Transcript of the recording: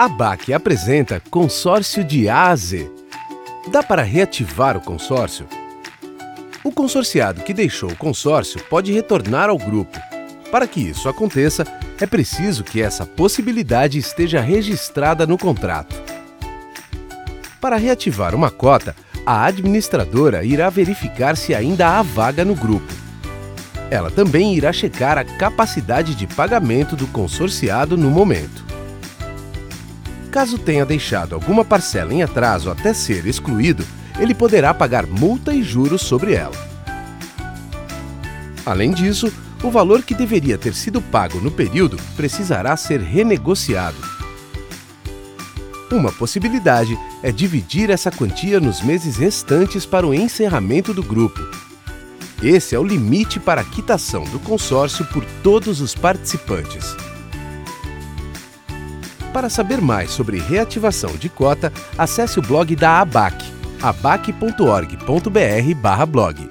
A BAC apresenta consórcio de A a Z. Dá para reativar o consórcio? O consorciado que deixou o consórcio pode retornar ao grupo. Para que isso aconteça, é preciso que essa possibilidade esteja registrada no contrato. Para reativar uma cota, a administradora irá verificar se ainda há vaga no grupo. Ela também irá checar a capacidade de pagamento do consorciado no momento. Caso tenha deixado alguma parcela em atraso até ser excluído, ele poderá pagar multa e juros sobre ela. Além disso, o valor que deveria ter sido pago no período precisará ser renegociado. Uma possibilidade é dividir essa quantia nos meses restantes para o encerramento do grupo. Esse é o limite para a quitação do consórcio por todos os participantes. Para saber mais sobre reativação de cota, acesse o blog da ABAC, abac.org.br/blog.